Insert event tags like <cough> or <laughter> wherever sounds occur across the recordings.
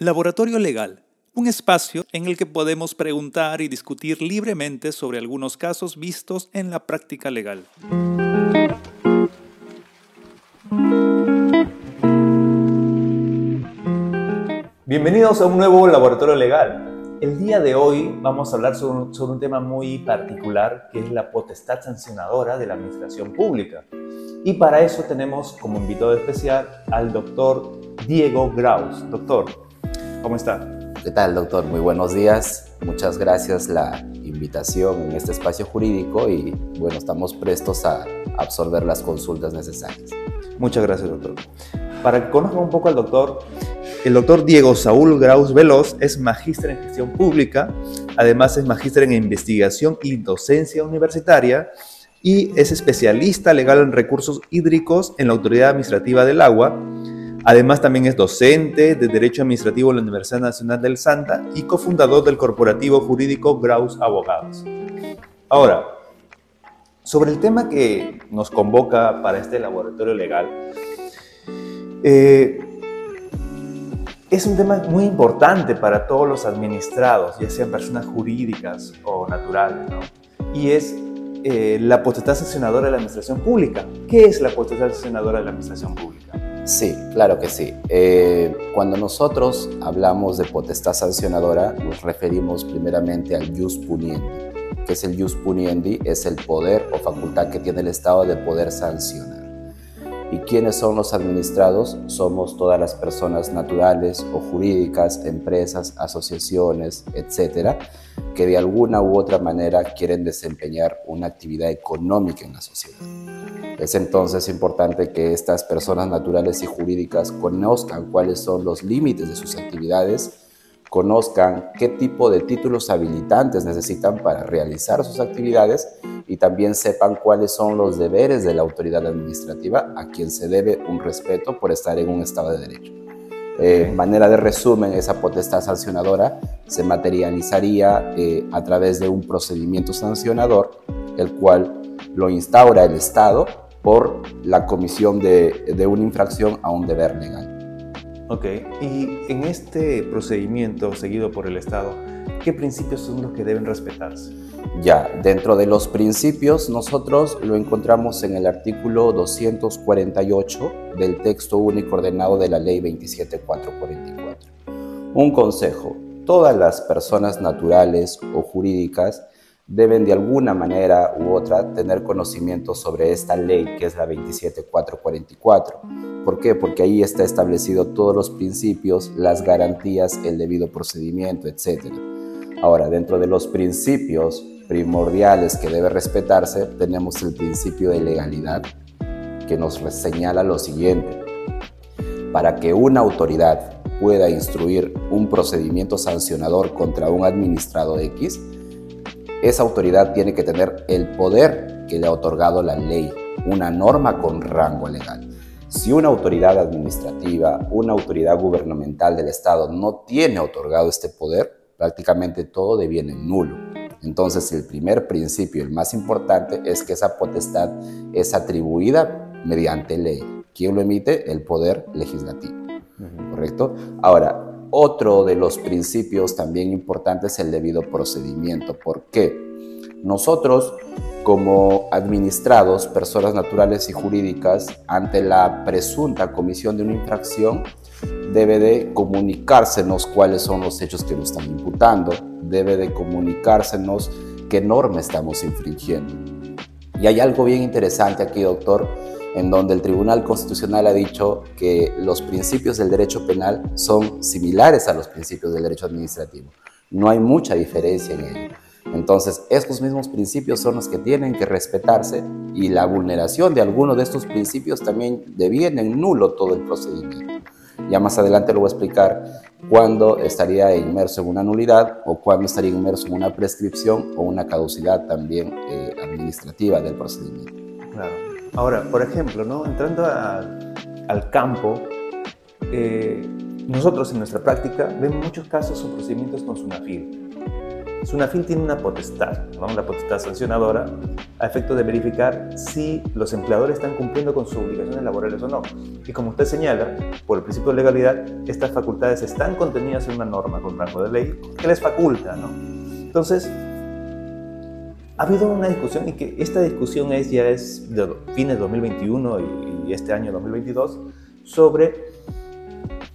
Laboratorio Legal, un espacio en el que podemos preguntar y discutir libremente sobre algunos casos vistos en la práctica legal. Bienvenidos a un nuevo Laboratorio Legal. El día de hoy vamos a hablar sobre un, sobre un tema muy particular que es la potestad sancionadora de la administración pública. Y para eso tenemos como invitado especial al doctor Diego Graus. Doctor, ¿Cómo está? ¿Qué tal, doctor? Muy buenos días. Muchas gracias la invitación en este espacio jurídico y bueno, estamos prestos a absorber las consultas necesarias. Muchas gracias, doctor. Para que conozcan un poco al doctor, el doctor Diego Saúl Graus Veloz es magíster en gestión pública, además es magíster en investigación y docencia universitaria y es especialista legal en recursos hídricos en la Autoridad Administrativa del Agua Además, también es docente de Derecho Administrativo en la Universidad Nacional del Santa y cofundador del corporativo jurídico Graus Abogados. Ahora, sobre el tema que nos convoca para este laboratorio legal, eh, es un tema muy importante para todos los administrados, ya sean personas jurídicas o naturales, ¿no? Y es eh, la potestad sancionadora de la administración pública. ¿Qué es la potestad sancionadora de la administración pública? Sí, claro que sí. Eh, cuando nosotros hablamos de potestad sancionadora, nos referimos primeramente al jus puniendi. ¿Qué es el jus puniendi? Es el poder o facultad que tiene el Estado de poder sancionar. ¿Y quiénes son los administrados? Somos todas las personas naturales o jurídicas, empresas, asociaciones, etcétera, que de alguna u otra manera quieren desempeñar una actividad económica en la sociedad. Es entonces importante que estas personas naturales y jurídicas conozcan cuáles son los límites de sus actividades, conozcan qué tipo de títulos habilitantes necesitan para realizar sus actividades y también sepan cuáles son los deberes de la autoridad administrativa a quien se debe un respeto por estar en un Estado de Derecho. En manera de resumen, esa potestad sancionadora se materializaría eh, a través de un procedimiento sancionador, el cual lo instaura el Estado por la comisión de, de una infracción a un deber legal. Ok, y en este procedimiento seguido por el Estado, ¿qué principios son los que deben respetarse? Ya, dentro de los principios nosotros lo encontramos en el artículo 248 del texto único ordenado de la ley 27444. Un consejo, todas las personas naturales o jurídicas deben de alguna manera u otra tener conocimiento sobre esta ley que es la 27444. ¿Por qué? Porque ahí está establecido todos los principios, las garantías, el debido procedimiento, etc. Ahora, dentro de los principios primordiales que debe respetarse, tenemos el principio de legalidad, que nos señala lo siguiente. Para que una autoridad pueda instruir un procedimiento sancionador contra un administrado X, esa autoridad tiene que tener el poder que le ha otorgado la ley, una norma con rango legal. Si una autoridad administrativa, una autoridad gubernamental del Estado no tiene otorgado este poder, prácticamente todo deviene nulo. Entonces el primer principio, el más importante, es que esa potestad es atribuida mediante ley. ¿Quién lo emite? El poder legislativo. ¿Correcto? Ahora, otro de los principios también importantes es el debido procedimiento. ¿Por qué? Nosotros, como administrados, personas naturales y jurídicas, ante la presunta comisión de una infracción, debe de comunicársenos cuáles son los hechos que nos están imputando, debe de comunicársenos qué norma estamos infringiendo. Y hay algo bien interesante aquí, doctor, en donde el Tribunal Constitucional ha dicho que los principios del derecho penal son similares a los principios del derecho administrativo. No hay mucha diferencia en ello. Entonces, estos mismos principios son los que tienen que respetarse y la vulneración de alguno de estos principios también deviene en nulo todo el procedimiento. Ya más adelante lo voy a explicar cuándo estaría inmerso en una nulidad o cuándo estaría inmerso en una prescripción o una caducidad también eh, administrativa del procedimiento. Ahora, por ejemplo, ¿no? entrando al campo, eh, nosotros en nuestra práctica vemos muchos casos o procedimientos con SUNAFIL. SUNAFIL tiene una potestad, ¿no? la potestad sancionadora, a efecto de verificar si los empleadores están cumpliendo con sus obligaciones laborales o no. Y como usted señala, por el principio de legalidad, estas facultades están contenidas en una norma con rango de ley que les faculta. ¿no? Entonces, ha habido una discusión y que esta discusión es ya es de fines de 2021 y, y este año 2022 sobre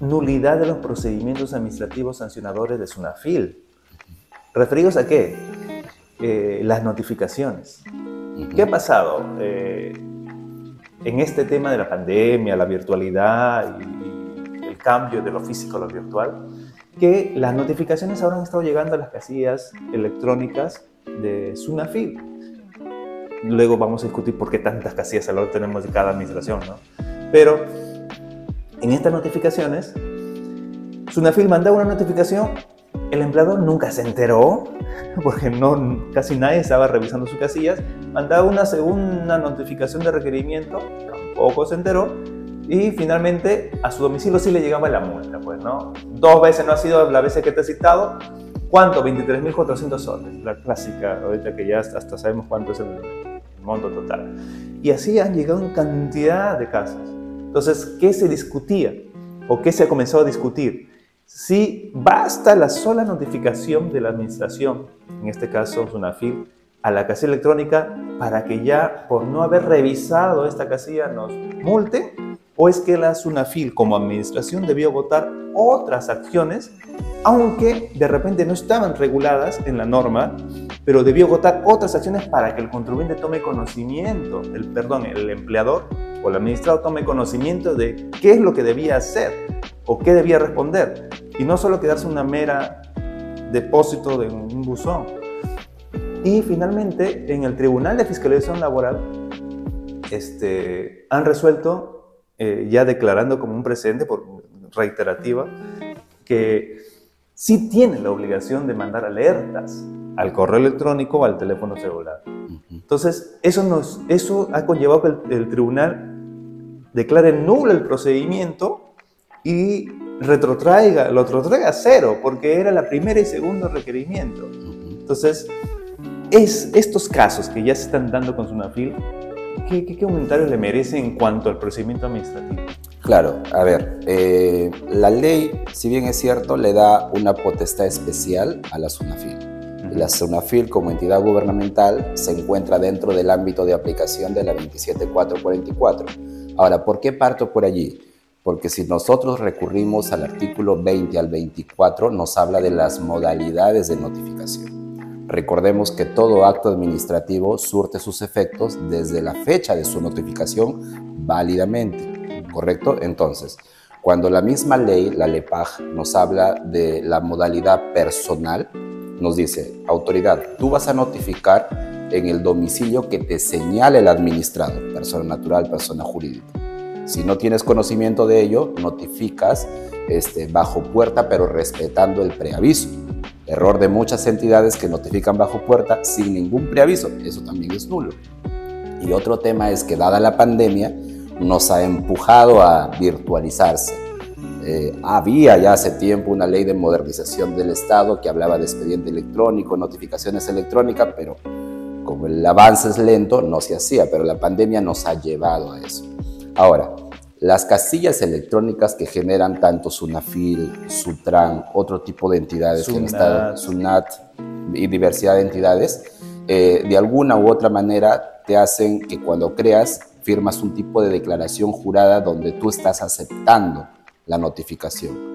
nulidad de los procedimientos administrativos sancionadores de SUNAFIL. ¿Referidos a qué? Eh, las notificaciones. ¿Qué ha pasado eh, en este tema de la pandemia, la virtualidad y el cambio de lo físico a lo virtual? Que las notificaciones ahora han estado llegando a las casillas electrónicas de Sunafil. Luego vamos a discutir por qué tantas casillas ahora tenemos de cada administración, ¿no? Pero en estas notificaciones, Sunafil mandaba una notificación el empleador nunca se enteró, <laughs> porque no, casi nadie estaba revisando sus casillas. Mandaba una segunda notificación de requerimiento, tampoco se enteró. Y finalmente a su domicilio sí le llegaba la multa, pues, ¿no? Dos veces no ha sido la vez que te he citado. ¿Cuánto? 23.400 soles, la clásica, ahorita que ya hasta sabemos cuánto es el monto total. Y así han llegado en cantidad de casos. Entonces, ¿qué se discutía? ¿O qué se ha comenzado a discutir? Si basta la sola notificación de la administración, en este caso SUNAFIL, a la casilla electrónica para que ya por no haber revisado esta casilla nos multe, o es que la SUNAFIL como administración debió votar otras acciones, aunque de repente no estaban reguladas en la norma, pero debió votar otras acciones para que el contribuyente tome conocimiento, el perdón, el empleador o el administrado tome conocimiento de qué es lo que debía hacer o qué debía responder y no solo quedarse una mera depósito de un buzón. Y finalmente, en el Tribunal de Fiscalización Laboral, este, han resuelto, eh, ya declarando como un precedente por reiterativa, que sí tienen la obligación de mandar alertas al correo electrónico o al teléfono celular. Entonces, eso, nos, eso ha conllevado que el, el tribunal declare nulo el procedimiento y retrotraiga, lo retrotraiga a cero, porque era la primera y segundo requerimiento. Entonces, es estos casos que ya se están dando con Sunafil, ¿qué, qué, comentarios le merece en cuanto al procedimiento administrativo? Claro, a ver, eh, la ley, si bien es cierto, le da una potestad especial a la SUNAFIL. La SUNAFIL como entidad gubernamental se encuentra dentro del ámbito de aplicación de la 27444. Ahora, ¿por qué parto por allí? porque si nosotros recurrimos al artículo 20 al 24, nos habla de las modalidades de notificación. Recordemos que todo acto administrativo surte sus efectos desde la fecha de su notificación válidamente, ¿correcto? Entonces, cuando la misma ley, la LEPAG, nos habla de la modalidad personal, nos dice, autoridad, tú vas a notificar en el domicilio que te señale el administrador, persona natural, persona jurídica. Si no tienes conocimiento de ello, notificas este, bajo puerta, pero respetando el preaviso. Error de muchas entidades que notifican bajo puerta sin ningún preaviso. Eso también es nulo. Y otro tema es que dada la pandemia, nos ha empujado a virtualizarse. Eh, había ya hace tiempo una ley de modernización del Estado que hablaba de expediente electrónico, notificaciones electrónicas, pero como el avance es lento, no se hacía, pero la pandemia nos ha llevado a eso. Ahora, las casillas electrónicas que generan tanto Sunafil, Sutran, otro tipo de entidades, Sunat, Sunat y diversidad de entidades, eh, de alguna u otra manera te hacen que cuando creas firmas un tipo de declaración jurada donde tú estás aceptando la notificación.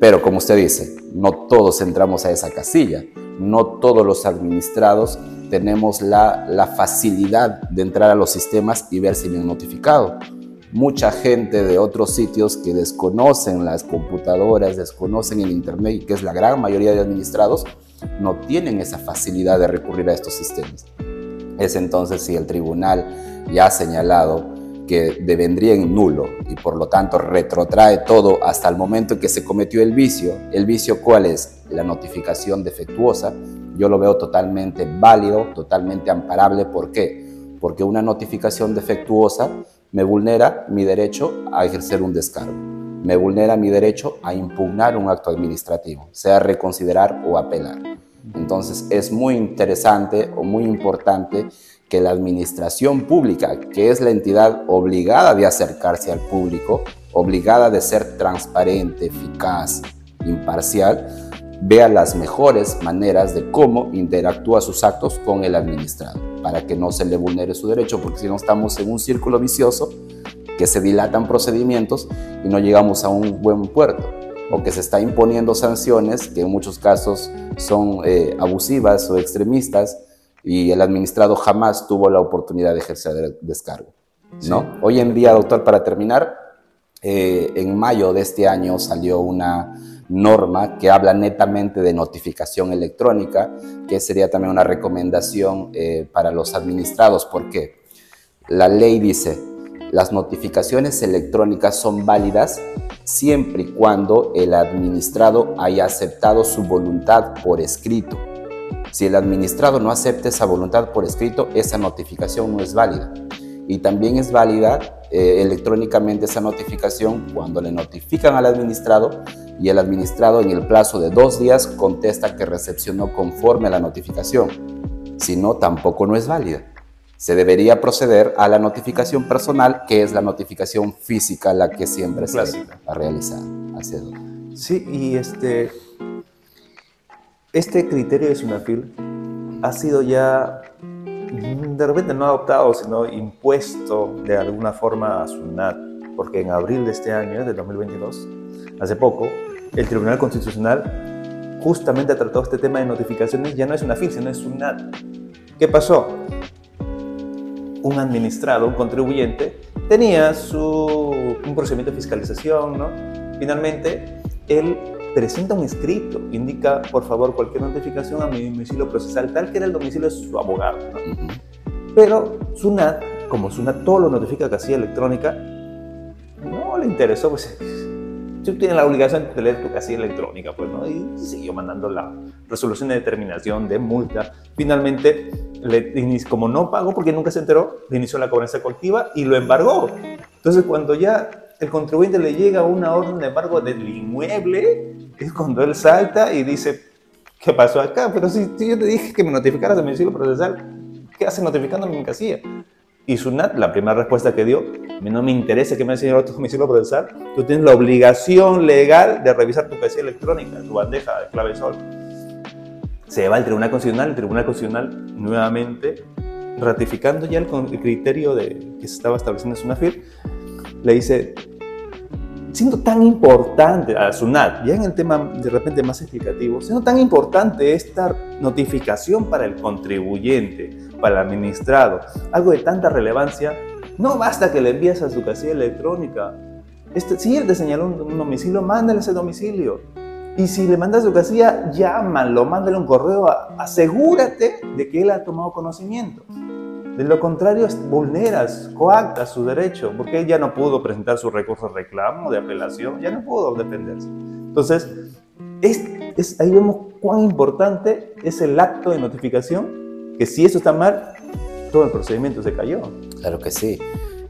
Pero, como usted dice, no todos entramos a esa casilla, no todos los administrados tenemos la, la facilidad de entrar a los sistemas y ver si me han notificado mucha gente de otros sitios que desconocen las computadoras, desconocen el Internet que es la gran mayoría de administrados, no tienen esa facilidad de recurrir a estos sistemas. Es entonces si el tribunal ya ha señalado que devendría en nulo y por lo tanto retrotrae todo hasta el momento en que se cometió el vicio. ¿El vicio cuál es? La notificación defectuosa. Yo lo veo totalmente válido, totalmente amparable. ¿Por qué? Porque una notificación defectuosa me vulnera mi derecho a ejercer un descargo, me vulnera mi derecho a impugnar un acto administrativo, sea reconsiderar o apelar. Entonces es muy interesante o muy importante que la administración pública, que es la entidad obligada de acercarse al público, obligada de ser transparente, eficaz, imparcial, vea las mejores maneras de cómo interactúa sus actos con el administrado, para que no se le vulnere su derecho, porque si no estamos en un círculo vicioso que se dilatan procedimientos y no llegamos a un buen puerto, o que se está imponiendo sanciones que en muchos casos son eh, abusivas o extremistas y el administrado jamás tuvo la oportunidad de ejercer el descargo. ¿no? Hoy en día, doctor, para terminar, eh, en mayo de este año salió una norma que habla netamente de notificación electrónica, que sería también una recomendación eh, para los administrados, porque la ley dice, las notificaciones electrónicas son válidas siempre y cuando el administrado haya aceptado su voluntad por escrito. Si el administrado no acepta esa voluntad por escrito, esa notificación no es válida. Y también es válida eh, electrónicamente esa notificación cuando le notifican al administrado y el administrado en el plazo de dos días contesta que recepcionó conforme a la notificación. Si no, tampoco no es válida. Se debería proceder a la notificación personal, que es la notificación física, la que siempre se ha realizado. Sí, y este, este criterio de Sunafil ha sido ya, de repente no adoptado, sino impuesto de alguna forma a SUNAT, porque en abril de este año, de 2022, hace poco, el Tribunal Constitucional justamente ha tratado este tema de notificaciones, ya no es una FIL, sino es un NAT. ¿Qué pasó? Un administrado, un contribuyente, tenía su, un procedimiento de fiscalización, ¿no? Finalmente, él presenta un escrito, indica, por favor, cualquier notificación a mi domicilio procesal, tal que era el domicilio de su abogado, ¿no? Pero SUNAT, como SUNAT todo lo notifica casi electrónica, no le interesó, pues <laughs> tú tienes la obligación de leer tu casilla electrónica, pues, ¿no? Y siguió mandando la resolución de determinación de multa. Finalmente, como no pagó porque nunca se enteró, le inició la cobranza colectiva y lo embargó. Entonces, cuando ya el contribuyente le llega una orden de embargo del inmueble, es cuando él salta y dice, ¿qué pasó acá? Pero si, yo te dije que me notificaras de mi domicilio procesal, ¿qué hace notificándome en mi casilla? Y SUNAT, la primera respuesta que dio, no me interesa que me enseñe tu domicilio procesal, tú tienes la obligación legal de revisar tu casilla electrónica, tu bandeja de clave sol. Se va al Tribunal Constitucional, el Tribunal Constitucional nuevamente, ratificando ya el, criterio de, que se estaba estableciendo en SUNAFIR, le dice, siendo tan importante a SUNAT, ya en el tema de repente más explicativo, siendo tan importante esta notificación para el contribuyente, para el administrado, algo de tanta relevancia, no basta que le envíes a su casilla electrónica. Este, si él te señaló un, domicilio, mándale ese domicilio. Y si le mandas su casilla, llámalo, mándale un correo, asegúrate de que él ha tomado conocimiento. De lo contrario, vulneras, coactas su derecho, porque él ya no pudo presentar su recurso de reclamo, de apelación, ya no pudo defenderse. Entonces, es, ahí vemos cuán importante es el acto de notificación que si eso está mal, todo el procedimiento se cayó. Claro que sí.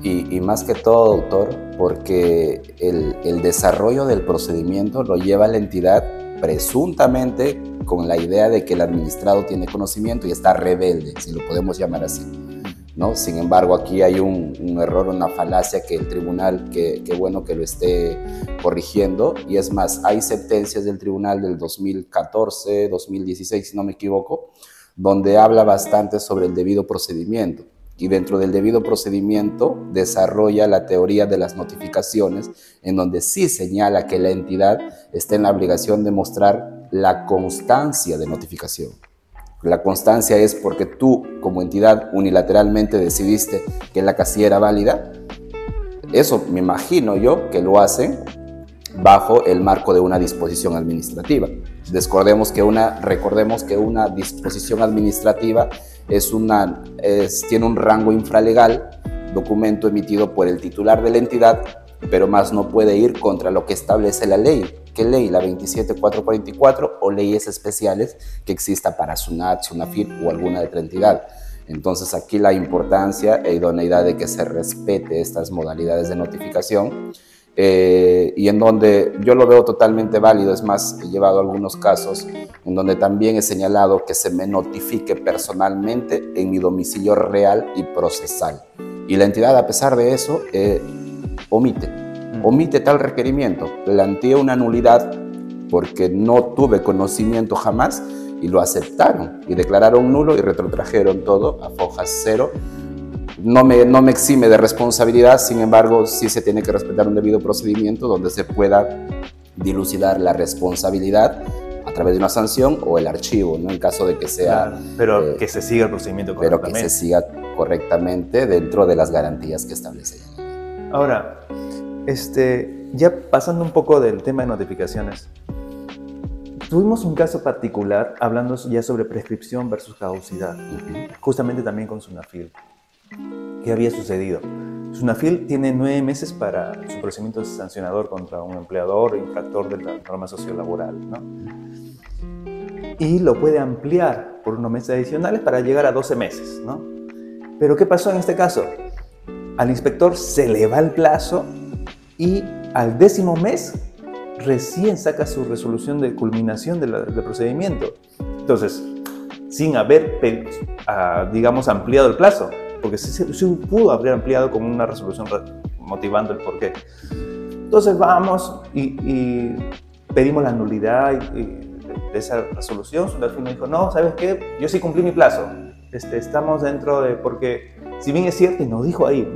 Y, más que todo, doctor, porque el, el, desarrollo del procedimiento lo lleva la entidad presuntamente con la idea de que el administrado tiene conocimiento y está rebelde, si lo podemos llamar así. ¿No? Sin embargo, aquí hay un, error, una falacia que el tribunal, que, que, bueno que lo esté corrigiendo. Y es más, hay sentencias del tribunal del 2014, 2016, si no me equivoco, donde habla bastante sobre el debido procedimiento y dentro del debido procedimiento desarrolla la teoría de las notificaciones, en donde sí señala que la entidad está en la obligación de mostrar la constancia de notificación. La constancia es porque tú como entidad unilateralmente decidiste que la casilla era válida. Eso me imagino yo que lo hacen bajo el marco de una disposición administrativa. Recordemos que una, disposición administrativa tiene un rango infralegal, documento emitido por el titular de la entidad, pero más no puede ir contra lo que establece la ley. ¿Qué ley? La 27444 o leyes especiales que exista para SUNAT, SUNAFIR o alguna otra entidad. Entonces aquí la importancia e idoneidad de que se respete estas modalidades de notificación eh, y en donde yo lo veo totalmente válido, es más, he llevado algunos casos en donde también he señalado que se me notifique personalmente en mi domicilio real y procesal. Y la entidad, a pesar de eso, eh, omite. Omite tal requerimiento, plantea una nulidad porque no tuve conocimiento jamás y lo aceptaron y declararon nulo y retrotrajeron todo a fojas cero no me, no me exime de responsabilidad, sin embargo, sí se tiene que respetar un debido procedimiento donde se pueda dilucidar la responsabilidad a través de una sanción o el archivo, ¿no? En caso de que sea... pero eh, que se siga el procedimiento correctamente. Pero que se siga correctamente dentro de las garantías que establece Ahora, este, ya pasando un poco del tema de notificaciones, tuvimos un caso particular hablando ya sobre prescripción versus caducidad, justamente también con Sunafil. ¿Qué había sucedido? Sunafil tiene nueve meses para su procedimiento sancionador contra un empleador o infractor de la norma sociolaboral, ¿no? Y lo puede ampliar por unos meses adicionales para llegar a 12 meses, ¿no? Pero ¿qué pasó en este caso? Al inspector se le va el plazo y al décimo mes recién saca su resolución de culminación del, procedimiento. Entonces, sin haber, ah, digamos, ampliado el plazo, porque se, pudo haber ampliado con una resolución motivando el porqué. Entonces vamos y, pedimos la nulidad de esa resolución. Su me dijo, no, ¿sabes qué? Yo sí cumplí mi plazo. Este, estamos dentro de, porque si bien es cierto, y nos dijo ahí,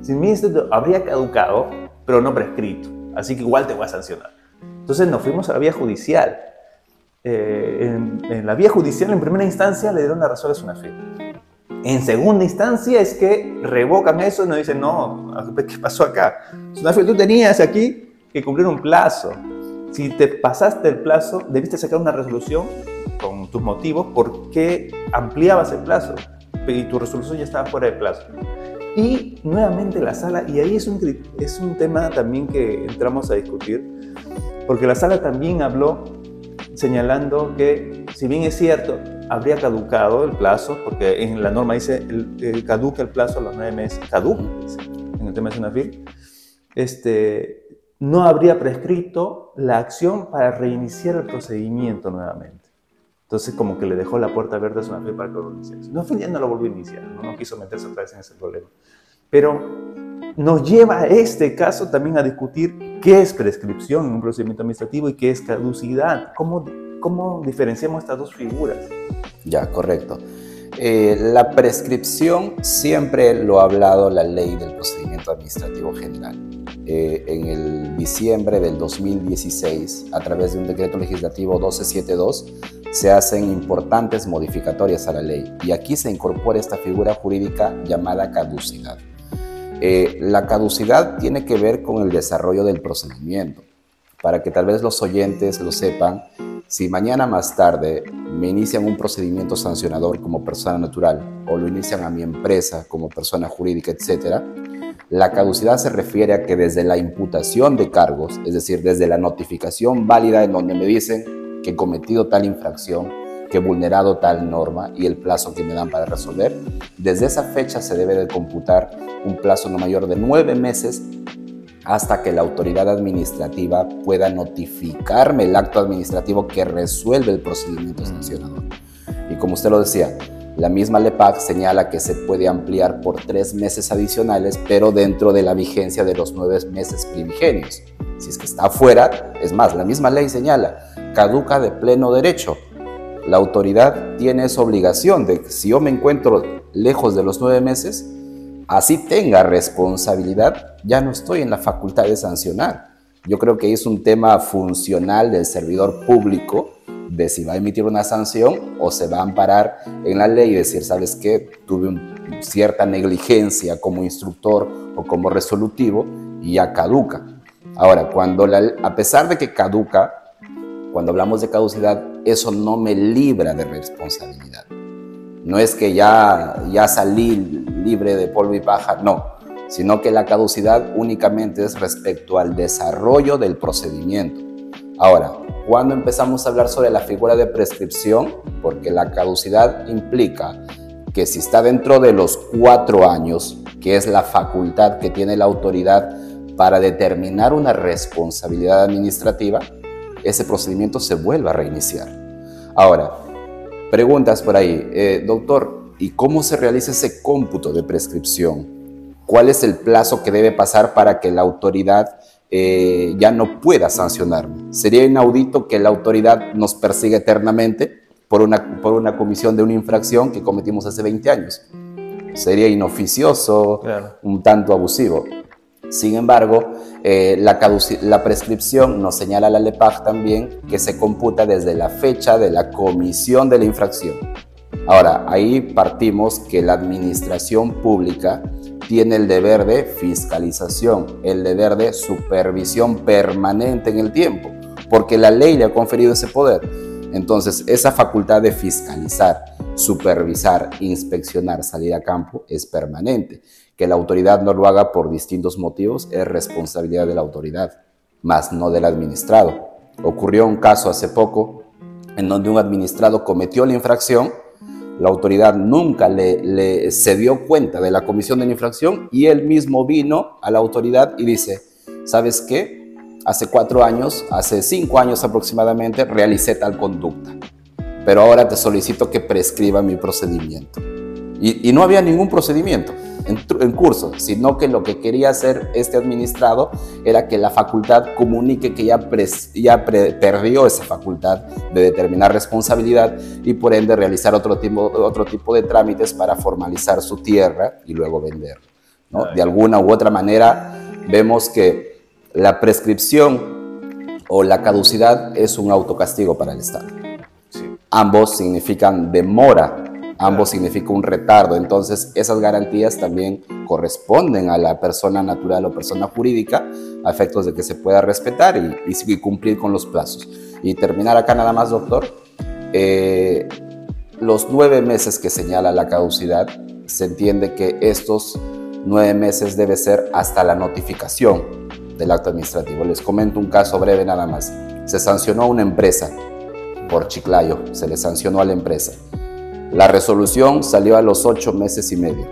si bien es cierto, habría caducado, pero no prescrito. Así que igual te voy a sancionar. Entonces nos fuimos a la vía judicial. Eh, en, la vía judicial, en primera instancia, le dieron la razón a Sunafil. En segunda instancia es que revocan eso y nos dicen, no, ¿qué pasó acá? tú tenías aquí que cumplir un plazo. Si te pasaste el plazo, debiste sacar una resolución con tus motivos por qué ampliabas el plazo y tu resolución ya estaba fuera de plazo. Y nuevamente la sala, y ahí es un, es un tema también que entramos a discutir, porque la sala también habló señalando que, si bien es cierto, habría caducado el plazo, porque en la norma dice el, caduca el plazo a los nueve meses, caduca, en el tema de Sunafil, este, no habría prescrito la acción para reiniciar el procedimiento nuevamente. Entonces, como que le dejó la puerta abierta a Sunafil para que lo iniciase. No, ya no lo volvió a iniciar, no, quiso meterse otra vez en ese problema. Pero nos lleva a este caso también a discutir qué es prescripción en un procedimiento administrativo y qué es caducidad. ¿Cómo, cómo diferenciamos estas dos figuras? Ya, correcto. Eh, la prescripción siempre lo ha hablado la ley del procedimiento administrativo general. Eh, en el diciembre del 2016, a través de un decreto legislativo 1272, se hacen importantes modificatorias a la ley y aquí se incorpora esta figura jurídica llamada caducidad. Eh, la caducidad tiene que ver con el desarrollo del procedimiento. Para que tal vez los oyentes lo sepan, si mañana más tarde me inician un procedimiento sancionador como persona natural o lo inician a mi empresa como persona jurídica, etc., la caducidad se refiere a que desde la imputación de cargos, es decir, desde la notificación válida en donde me dicen que he cometido tal infracción, que he vulnerado tal norma y el plazo que me dan para resolver, desde esa fecha se debe de computar un plazo no mayor de nueve meses hasta que la autoridad administrativa pueda notificarme el acto administrativo que resuelve el procedimiento sancionador. Y como usted lo decía, la misma LEPAC señala que se puede ampliar por tres meses adicionales, pero dentro de la vigencia de los nueve meses primigenios. Si es que está afuera, es más, la misma ley señala, caduca de pleno derecho. La autoridad tiene esa obligación de que si yo me encuentro lejos de los nueve meses, así tenga responsabilidad, ya no estoy en la facultad de sancionar. Yo creo que es un tema funcional del servidor público de si va a emitir una sanción o se va a amparar en la ley y decir, ¿sabes qué? Tuve cierta negligencia como instructor o como resolutivo y ya caduca. Ahora, cuando a pesar de que caduca, cuando hablamos de caducidad, eso no me libra de responsabilidad. No es que ya, ya salí libre de polvo y paja, no, sino que la caducidad únicamente es respecto al desarrollo del procedimiento. Ahora, cuando empezamos a hablar sobre la figura de prescripción, porque la caducidad implica que si está dentro de los cuatro años, que es la facultad que tiene la autoridad para determinar una responsabilidad administrativa, ese procedimiento se vuelve a reiniciar. Ahora, preguntas por ahí, eh, doctor, ¿y cómo se realiza ese cómputo de prescripción? ¿Cuál es el plazo que debe pasar para que la autoridad eh, ya no pueda sancionarme? ¿Sería inaudito que la autoridad nos persiga eternamente por una, por una comisión de una infracción que cometimos hace 20 años? Sería inoficioso, un tanto abusivo. Sin embargo, eh, la, la, prescripción nos señala la LEPAG también que se computa desde la fecha de la comisión de la infracción. Ahora, ahí partimos que la administración pública tiene el deber de fiscalización, el deber de supervisión permanente en el tiempo, porque la ley le ha conferido ese poder. Entonces, esa facultad de fiscalizar, supervisar, inspeccionar, salir a campo es permanente. Que la autoridad no lo haga por distintos motivos es responsabilidad de la autoridad, más no del administrado. Ocurrió un caso hace poco en donde un administrado cometió la infracción, la autoridad nunca le, se dio cuenta de la comisión de la infracción y él mismo vino a la autoridad y dice, ¿sabes qué? Hace cuatro años, hace cinco años aproximadamente, realicé tal conducta, pero ahora te solicito que prescriba mi procedimiento. y no había ningún procedimiento en, curso, sino que lo que quería hacer este administrado era que la facultad comunique que ya, ya perdió esa facultad de determinar responsabilidad y por ende realizar otro tipo, otro tipo de trámites para formalizar su tierra y luego vender. ¿no? De alguna u otra manera vemos que la prescripción o la caducidad es un autocastigo para el Estado. Ambos significan demora ambos significa un retardo. Entonces, esas garantías también corresponden a la persona natural o persona jurídica a efectos de que se pueda respetar y, cumplir con los plazos. Y terminar acá nada más, doctor. Eh, los nueve meses que señala la caducidad, se entiende que estos nueve meses debe ser hasta la notificación del acto administrativo. Les comento un caso breve nada más. Se sancionó a una empresa por Chiclayo, se le sancionó a la empresa. La resolución salió a los ocho meses y medio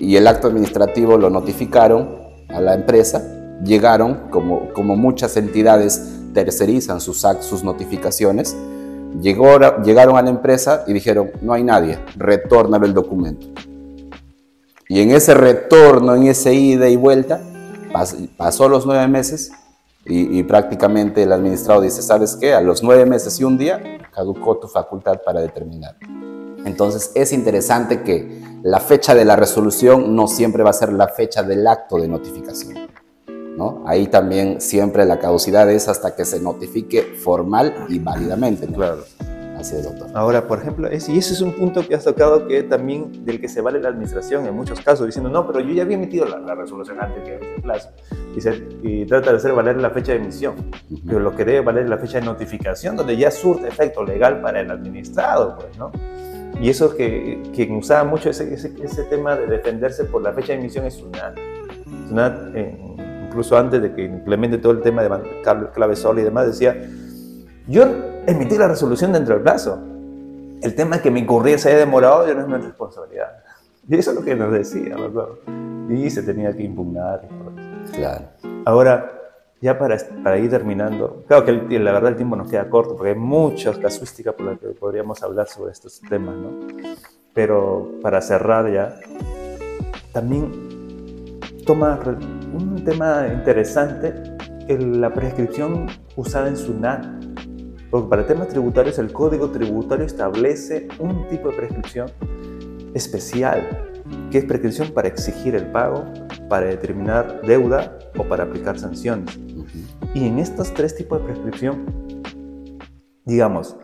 y el acto administrativo lo notificaron a la empresa, llegaron, como, como muchas entidades tercerizan sus, sus notificaciones, llegó, llegaron a la empresa y dijeron, no hay nadie, retórnalo el documento. Y en ese retorno, en ese ida y vuelta, pasó los nueve meses y, prácticamente el administrado dice, ¿sabes qué? A los nueve meses y un día caducó tu facultad para determinar. Entonces es interesante que la fecha de la resolución no siempre va a ser la fecha del acto de notificación. ¿no? Ahí también siempre la caducidad es hasta que se notifique formal y válidamente. Claro. Así es, doctor. Ahora, por ejemplo, y ese es un punto que has tocado que también del que se vale la administración en muchos casos, diciendo, no, pero yo ya había emitido la, resolución antes que el plazo. Y, trata de hacer valer la fecha de emisión. Pero lo que debe valer es la fecha de notificación, donde ya surte efecto legal para el administrado, pues, ¿no? Y eso que quien usaba mucho ese, ese, tema de defenderse por la fecha de emisión es una, una incluso antes de que implemente todo el tema de clave sola y demás, decía, yo emití la resolución dentro del plazo. El tema es que mi incurría se haya demorado ya no es mi responsabilidad. Y eso es lo que nos decía, ¿verdad? Y se tenía que impugnar. Claro. Ahora, ya para, para ir terminando, claro que la verdad el tiempo nos queda corto porque hay muchas casuísticas por las que podríamos hablar sobre estos temas, ¿no? Pero para cerrar ya, también toma un tema interesante la prescripción usada en SUNAT porque para temas tributarios el Código Tributario establece un tipo de prescripción especial, que es prescripción para exigir el pago, para determinar deuda o para aplicar sanciones. Y en estos tres tipos de prescripción, digamos,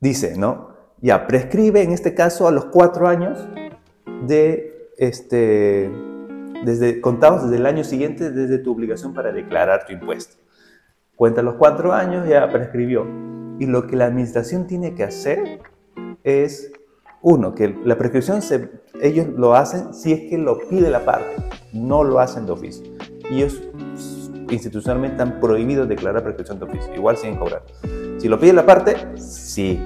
dice, ¿no? Ya, prescribe en este caso a los cuatro años de este, desde, contados desde el año siguiente desde tu obligación para declarar tu impuesto. Cuenta los cuatro años, ya prescribió. Y lo que la administración tiene que hacer es, uno, que la prescripción se, ellos lo hacen si es que lo pide la parte, no lo hacen de oficio. Y ellos institucionalmente están prohibidos declarar prescripción de oficio, igual siguen cobrar. Si lo pide la parte, sí,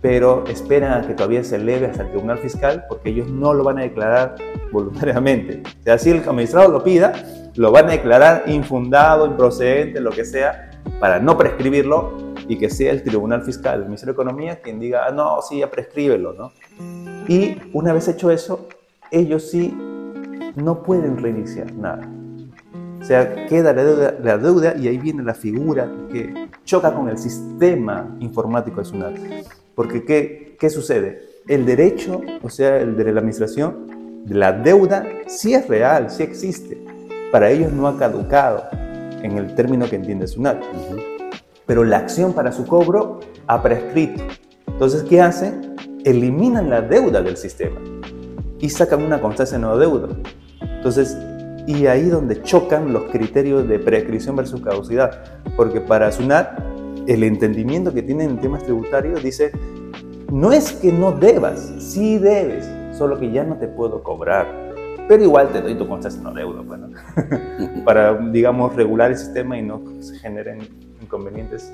pero esperan a que todavía se eleve hasta el tribunal fiscal porque ellos no lo van a declarar voluntariamente. O sea, si el administrado lo pida, lo van a declarar infundado, improcedente, lo que sea, para no prescribirlo y que sea el Tribunal Fiscal, el Ministerio de Economía, quien diga, ah, no, sí, ya prescríbelo, ¿no? Y una vez hecho eso, ellos sí no pueden reiniciar nada. O sea, queda la deuda, la deuda y ahí viene la figura que choca con el sistema informático de SUNAT. Porque ¿qué, qué sucede? El derecho, o sea, el de la administración, de la deuda, sí es real, sí existe. Para ellos no ha caducado en el término que entiende SUNAT. Pero la acción para su cobro ha prescrito. Entonces, ¿qué hacen? Eliminan la deuda del sistema y sacan una constancia de no deuda. Entonces, y ahí donde chocan los criterios de prescripción versus caducidad, porque para SUNAT el entendimiento que tienen en temas tributarios dice, no es que no debas, sí debes, solo que ya no te puedo cobrar, pero igual te doy tu constancia no deuda, bueno, <laughs> para, digamos, regular el sistema y no se generen inconvenientes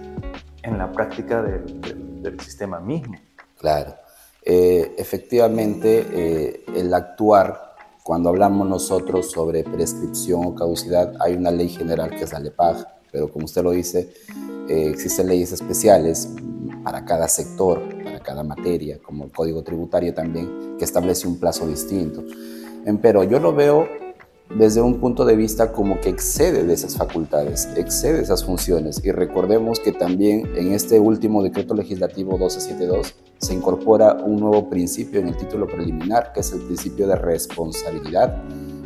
en la práctica del, del, sistema mismo. Claro. Eh, efectivamente, eh, el actuar cuando hablamos nosotros sobre prescripción o caducidad, hay una ley general que es la LEPAG, pero como usted lo dice, eh, existen leyes especiales para cada sector, para cada materia, como el Código Tributario también, que establece un plazo distinto. Pero yo lo veo desde un punto de vista como que excede de esas facultades, excede esas funciones. Y recordemos que también en este último decreto legislativo 1272 se incorpora un nuevo principio en el título preliminar, que es el principio de responsabilidad.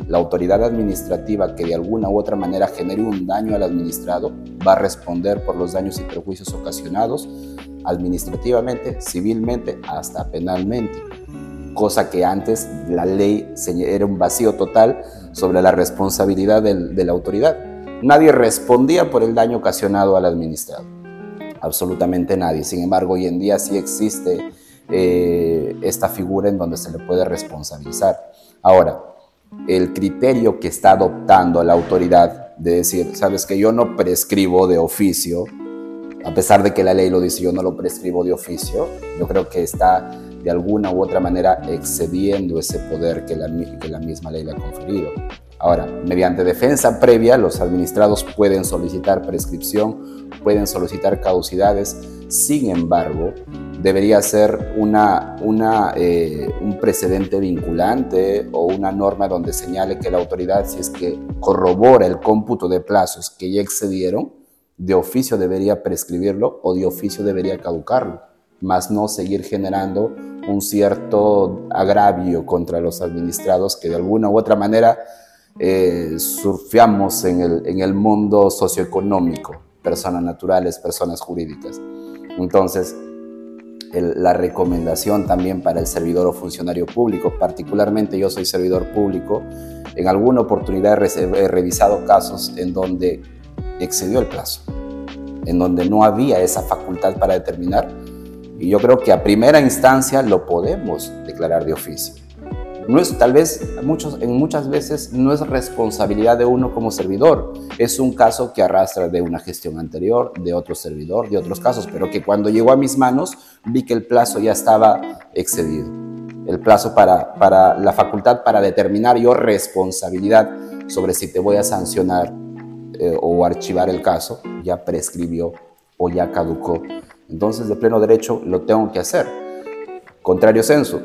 La autoridad administrativa que de alguna u otra manera genere un daño al administrado va a responder por los daños y perjuicios ocasionados administrativamente, civilmente, hasta penalmente cosa que antes la ley era un vacío total sobre la responsabilidad de la autoridad. Nadie respondía por el daño ocasionado al administrado, absolutamente nadie. Sin embargo, hoy en día sí existe eh, esta figura en donde se le puede responsabilizar. Ahora, el criterio que está adoptando la autoridad de decir, sabes que yo no prescribo de oficio, a pesar de que la ley lo dice, yo no lo prescribo de oficio, yo creo que está de alguna u otra manera excediendo ese poder que la, que la misma ley le ha conferido. Ahora, mediante defensa previa, los administrados pueden solicitar prescripción, pueden solicitar caducidades, sin embargo, debería ser una, una, eh, un precedente vinculante o una norma donde señale que la autoridad, si es que corrobora el cómputo de plazos que ya excedieron, de oficio debería prescribirlo o de oficio debería caducarlo más no seguir generando un cierto agravio contra los administrados que de alguna u otra manera eh, surfeamos en el, en el mundo socioeconómico, personas naturales, personas jurídicas. Entonces, la recomendación también para el servidor o funcionario público, particularmente yo soy servidor público, en alguna oportunidad he revisado casos en donde excedió el plazo, en donde no había esa facultad para determinar y yo creo que a primera instancia lo podemos declarar de oficio. No es, tal vez muchos, en muchas veces no es responsabilidad de uno como servidor, es un caso que arrastra de una gestión anterior, de otro servidor, de otros casos, pero que cuando llegó a mis manos vi que el plazo ya estaba excedido. El plazo para, para la facultad para determinar yo responsabilidad sobre si te voy a sancionar eh, o archivar el caso ya prescribió o ya caducó entonces de pleno derecho lo tengo que hacer. Contrario censo,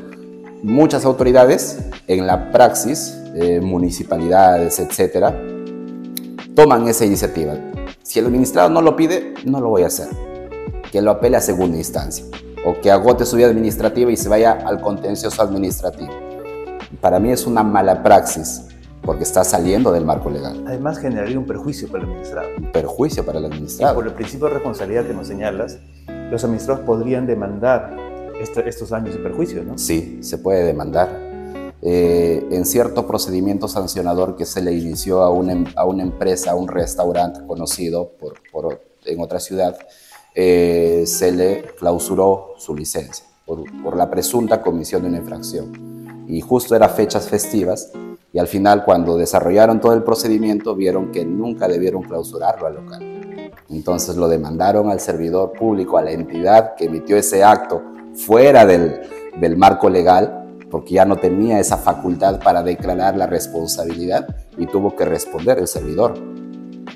muchas autoridades en la praxis, eh, municipalidades, etcétera, toman esa iniciativa. Si el administrado no lo pide, no lo voy a hacer. Que lo apele a segunda instancia o que agote su vida administrativa y se vaya al contencioso administrativo. Para mí es una mala praxis porque está saliendo del marco legal. Además generaría un perjuicio para el administrado. Un perjuicio para el administrado. por el principio de responsabilidad que nos señalas, los administrados podrían demandar estos daños y perjuicios, ¿no? Sí, se puede demandar. Eh, en cierto procedimiento sancionador que se le inició a una, em, a una empresa, a un restaurante conocido por, por, en otra ciudad, eh, se le clausuró su licencia por, por la presunta comisión de una infracción. Y justo eran fechas festivas y al final cuando desarrollaron todo el procedimiento vieron que nunca debieron clausurarlo al local. Entonces lo demandaron al servidor público, a la entidad que emitió ese acto fuera del, marco legal porque ya no tenía esa facultad para declarar la responsabilidad y tuvo que responder el servidor.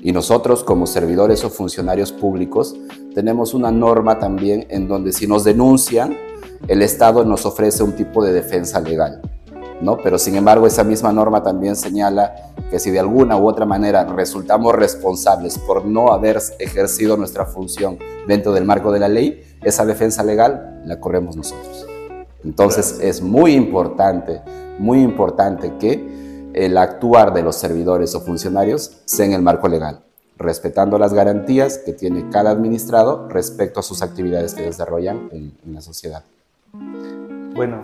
Y nosotros como servidores o funcionarios públicos tenemos una norma también en donde si nos denuncian, el Estado nos ofrece un tipo de defensa legal. ¿No? Pero sin embargo esa misma norma también señala que si de alguna u otra manera resultamos responsables por no haber ejercido nuestra función dentro del marco de la ley, esa defensa legal la corremos nosotros. Entonces es muy importante, muy importante que el actuar de los servidores o funcionarios sea en el marco legal, respetando las garantías que tiene cada administrado respecto a sus actividades que desarrollan en, la sociedad. Bueno,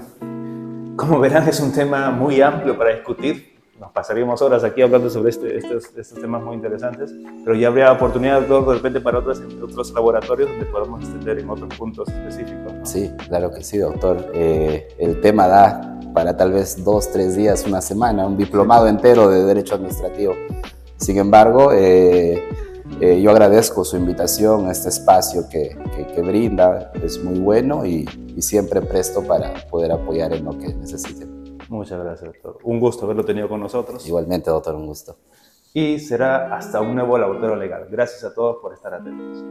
como verán es un tema muy amplio para discutir. Nos pasaríamos horas aquí hablando sobre este, estos, temas muy interesantes, pero ya habría oportunidad de repente para otros, otros laboratorios donde podamos extender en otros puntos específicos. Sí, claro que sí, doctor. Eh, el tema da para tal vez dos, tres días, una semana, un diplomado entero de Derecho Administrativo. Sin embargo, eh, eh, yo agradezco su invitación a este espacio que, que, brinda, es muy bueno y, y, siempre presto para poder apoyar en lo que necesiten. Muchas gracias, doctor. Un gusto haberlo tenido con nosotros. Igualmente, doctor, un gusto. Y será hasta un nuevo laboratorio legal. Gracias a todos por estar atentos.